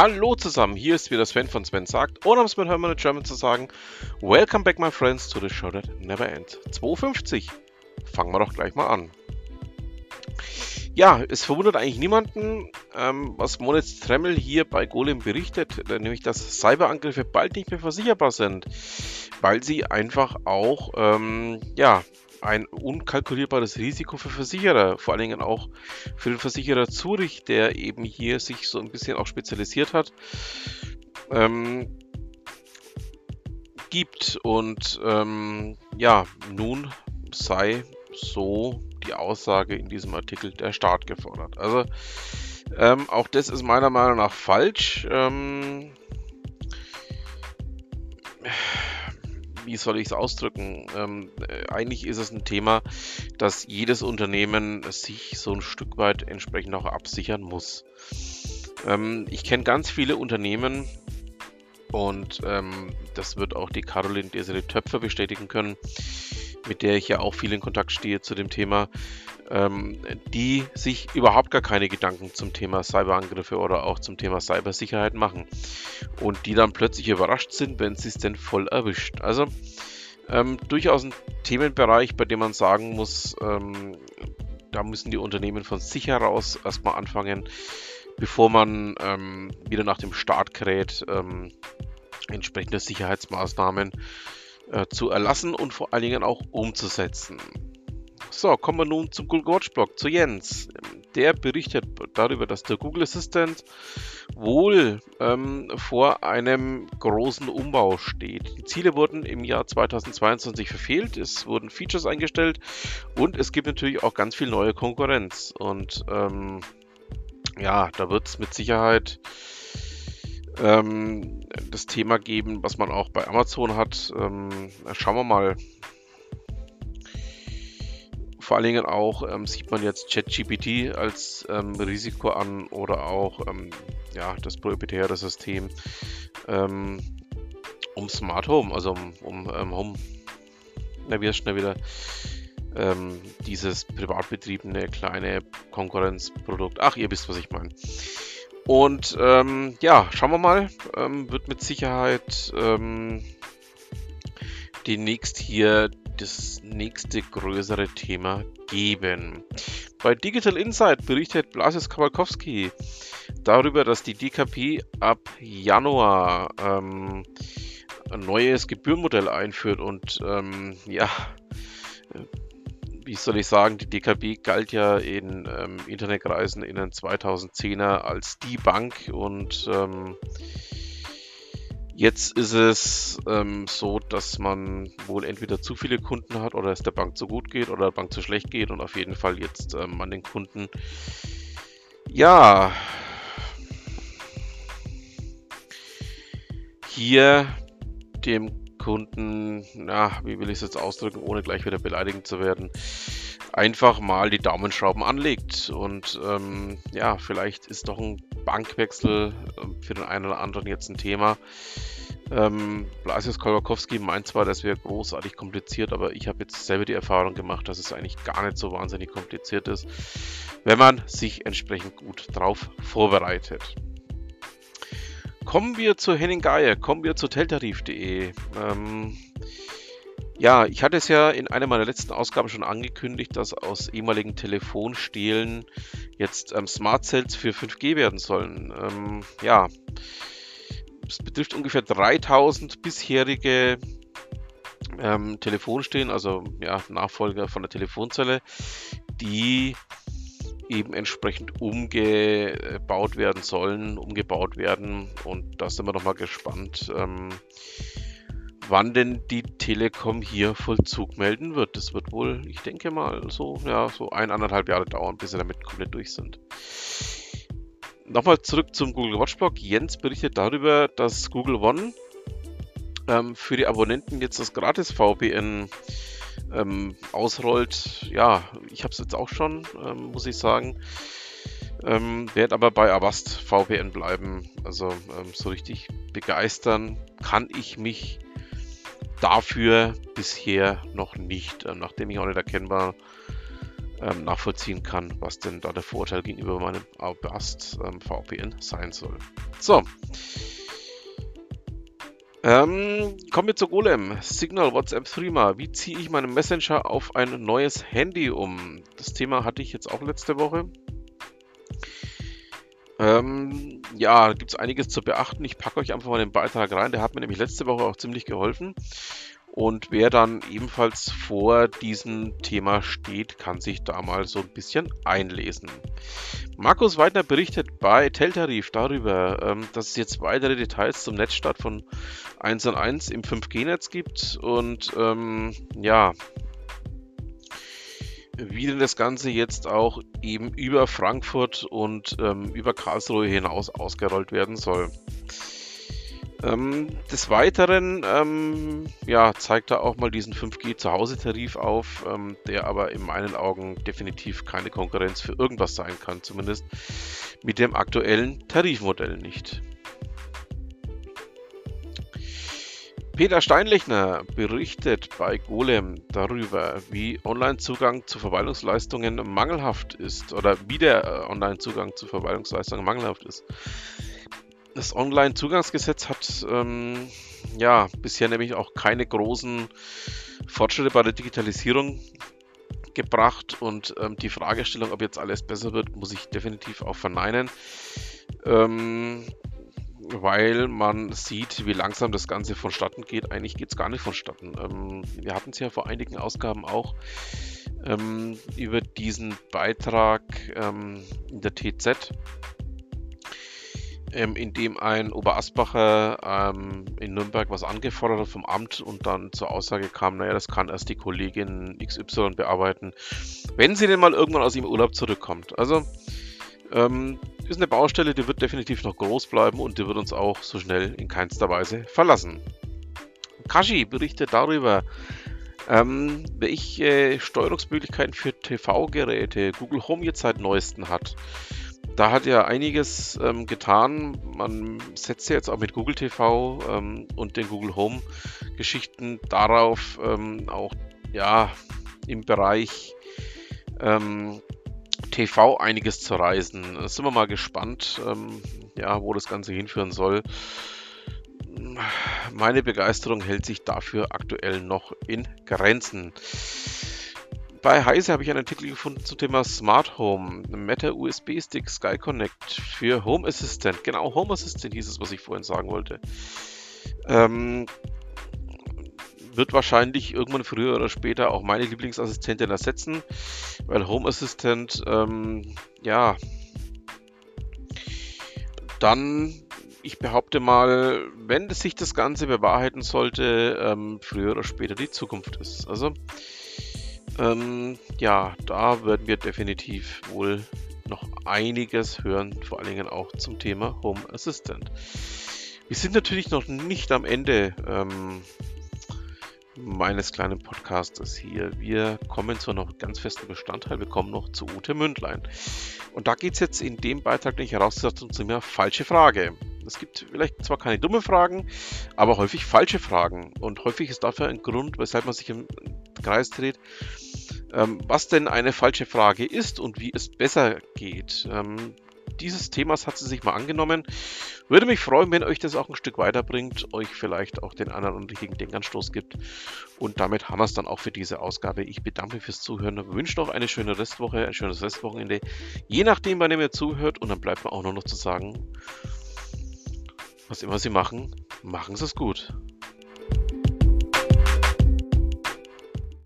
Hallo zusammen, hier ist wieder Sven von Sven sagt, oder um es mit Hermann German zu sagen, Welcome back my friends to the show that never ends. 250. Fangen wir doch gleich mal an. Ja, es verwundert eigentlich niemanden, ähm, was Moritz Tremmel hier bei Golem berichtet, nämlich dass Cyberangriffe bald nicht mehr versicherbar sind, weil sie einfach auch ähm, ja, ein unkalkulierbares Risiko für Versicherer, vor allen Dingen auch für den Versicherer Zurich, der eben hier sich so ein bisschen auch spezialisiert hat, ähm, gibt. Und ähm, ja, nun sei so die Aussage in diesem Artikel der Staat gefordert. Also ähm, auch das ist meiner Meinung nach falsch. Ähm, wie soll ich es ausdrücken? Ähm, äh, eigentlich ist es ein Thema, dass jedes Unternehmen sich so ein Stück weit entsprechend auch absichern muss. Ähm, ich kenne ganz viele Unternehmen und ähm, das wird auch die Caroline Desiree Töpfer bestätigen können, mit der ich ja auch viel in Kontakt stehe zu dem Thema, ähm, die sich überhaupt gar keine Gedanken zum Thema Cyberangriffe oder auch zum Thema Cybersicherheit machen und die dann plötzlich überrascht sind, wenn sie es denn voll erwischt. Also ähm, durchaus ein Themenbereich, bei dem man sagen muss, ähm, da müssen die Unternehmen von sich heraus erstmal anfangen, bevor man ähm, wieder nach dem Start kräht, ähm, entsprechende Sicherheitsmaßnahmen äh, zu erlassen und vor allen Dingen auch umzusetzen. So, kommen wir nun zum Google Watch Blog, zu Jens. Der berichtet darüber, dass der Google Assistant wohl ähm, vor einem großen Umbau steht. Die Ziele wurden im Jahr 2022 verfehlt, es wurden Features eingestellt und es gibt natürlich auch ganz viel neue Konkurrenz. Und ähm, ja, da wird es mit Sicherheit ähm, das Thema geben, was man auch bei Amazon hat. Ähm, schauen wir mal, vor allen Dingen auch ähm, sieht man jetzt ChatGPT als ähm, Risiko an oder auch ähm, ja, das proprietäre System ähm, um Smart Home, also um, um ähm, Home, na, wie schnell wieder ähm, dieses privatbetriebene kleine Konkurrenzprodukt. Ach, ihr wisst, was ich meine. Und ja, schauen wir mal. wird mit Sicherheit demnächst hier das nächste größere Thema geben. Bei Digital Insight berichtet Blasis Kowalkowski darüber, dass die DKP ab Januar ähm, ein neues Gebührenmodell einführt und ähm, ja, wie soll ich sagen, die DKB galt ja in ähm, Internetkreisen in den 2010er als die Bank und ähm, Jetzt ist es ähm, so, dass man wohl entweder zu viele Kunden hat oder es der Bank zu gut geht oder der Bank zu schlecht geht und auf jeden Fall jetzt ähm, an den Kunden ja hier dem Kunden, na, wie will ich es jetzt ausdrücken, ohne gleich wieder beleidigend zu werden, einfach mal die Daumenschrauben anlegt. Und ähm, ja, vielleicht ist doch ein Bankwechsel äh, für den einen oder anderen jetzt ein Thema. Ähm, Blasius Kolakowski meint zwar, das wäre großartig kompliziert, aber ich habe jetzt selber die Erfahrung gemacht, dass es eigentlich gar nicht so wahnsinnig kompliziert ist, wenn man sich entsprechend gut drauf vorbereitet. Kommen wir zu Henning Geier, kommen wir zu teltarif.de. Ähm, ja, ich hatte es ja in einer meiner letzten Ausgaben schon angekündigt, dass aus ehemaligen Telefonstehlen jetzt ähm, Smart Cells für 5G werden sollen. Ähm, ja, es betrifft ungefähr 3000 bisherige ähm, Telefonstehlen, also ja, Nachfolger von der Telefonzelle, die eben entsprechend umgebaut werden sollen, umgebaut werden. Und da sind wir nochmal gespannt, ähm, wann denn die Telekom hier Vollzug melden wird. Das wird wohl, ich denke mal, so, ja, so eineinhalb Jahre dauern, bis sie damit komplett durch sind. Nochmal zurück zum Google Watch Blog. Jens berichtet darüber, dass Google One ähm, für die Abonnenten jetzt das gratis VPN ähm, ausrollt. Ja, ich habe es jetzt auch schon, ähm, muss ich sagen. Ähm, werde aber bei Avast VPN bleiben. Also ähm, so richtig begeistern kann ich mich dafür bisher noch nicht, äh, nachdem ich auch nicht erkennbar ähm, nachvollziehen kann, was denn da der Vorteil gegenüber meinem Avast ähm, VPN sein soll. So. Ähm, kommen wir zu Golem. Signal, WhatsApp, Threema. Wie ziehe ich meinen Messenger auf ein neues Handy um? Das Thema hatte ich jetzt auch letzte Woche. Ähm, ja, da gibt es einiges zu beachten. Ich packe euch einfach mal den Beitrag rein. Der hat mir nämlich letzte Woche auch ziemlich geholfen. Und wer dann ebenfalls vor diesem Thema steht, kann sich da mal so ein bisschen einlesen. Markus Weidner berichtet bei Teltarif darüber, ähm, dass es jetzt weitere Details zum Netzstart von 1 an 1 im 5G-Netz gibt und ähm, ja, wie denn das Ganze jetzt auch eben über Frankfurt und ähm, über Karlsruhe hinaus ausgerollt werden soll. Ähm, des Weiteren ähm, ja, zeigt er auch mal diesen 5G Zuhause-Tarif auf, ähm, der aber in meinen Augen definitiv keine Konkurrenz für irgendwas sein kann, zumindest mit dem aktuellen Tarifmodell nicht. Peter Steinlechner berichtet bei Golem darüber, wie Online-Zugang zu Verwaltungsleistungen mangelhaft ist oder wie der äh, Online-Zugang zu Verwaltungsleistungen mangelhaft ist. Das Online-Zugangsgesetz hat ähm, ja bisher nämlich auch keine großen Fortschritte bei der Digitalisierung gebracht und ähm, die Fragestellung, ob jetzt alles besser wird, muss ich definitiv auch verneinen. Ähm, weil man sieht, wie langsam das Ganze vonstatten geht. Eigentlich geht es gar nicht vonstatten. Ähm, wir hatten es ja vor einigen Ausgaben auch ähm, über diesen Beitrag ähm, in der TZ, ähm, in dem ein Oberasbacher ähm, in Nürnberg was angefordert hat vom Amt und dann zur Aussage kam, naja, das kann erst die Kollegin XY bearbeiten, wenn sie denn mal irgendwann aus ihrem Urlaub zurückkommt. Also ähm, ist eine Baustelle, die wird definitiv noch groß bleiben und die wird uns auch so schnell in keinster Weise verlassen. Kashi berichtet darüber, ähm, welche Steuerungsmöglichkeiten für TV-Geräte Google Home jetzt seit neuesten hat. Da hat er einiges ähm, getan. Man setzt ja jetzt auch mit Google TV ähm, und den Google Home Geschichten darauf, ähm, auch ja im Bereich ähm, TV einiges zu reisen. Sind wir mal gespannt, ähm, ja, wo das Ganze hinführen soll. Meine Begeisterung hält sich dafür aktuell noch in Grenzen. Bei Heise habe ich einen Artikel gefunden zum Thema Smart Home, Meta USB Stick Sky Connect für Home Assistant. Genau, Home Assistant hieß es, was ich vorhin sagen wollte. Ähm, wird wahrscheinlich irgendwann früher oder später auch meine Lieblingsassistentin ersetzen, weil Home Assistant, ähm, ja, dann, ich behaupte mal, wenn sich das Ganze bewahrheiten sollte, ähm, früher oder später die Zukunft ist. Also, ähm, ja, da werden wir definitiv wohl noch einiges hören, vor allen Dingen auch zum Thema Home Assistant. Wir sind natürlich noch nicht am Ende ähm, meines kleinen Podcastes hier. Wir kommen zu noch ganz festen Bestandteil. Wir kommen noch zu Ute Mündlein. Und da geht es jetzt in dem Beitrag nicht herauszusetzen zu mir falsche Frage. Es gibt vielleicht zwar keine dumme Fragen, aber häufig falsche Fragen. Und häufig ist dafür ein Grund, weshalb man sich im Kreis dreht, ähm, was denn eine falsche Frage ist und wie es besser geht. Dieses Themas hat sie sich mal angenommen. Würde mich freuen, wenn euch das auch ein Stück weiterbringt, euch vielleicht auch den anderen und richtigen Denkanstoß gibt. Und damit haben wir es dann auch für diese Ausgabe. Ich bedanke mich fürs Zuhören, wünsche noch eine schöne Restwoche, ein schönes Restwochenende. Je nachdem, wann ihr mir zuhört. Und dann bleibt mir auch nur noch zu sagen, was immer Sie machen, machen Sie es gut.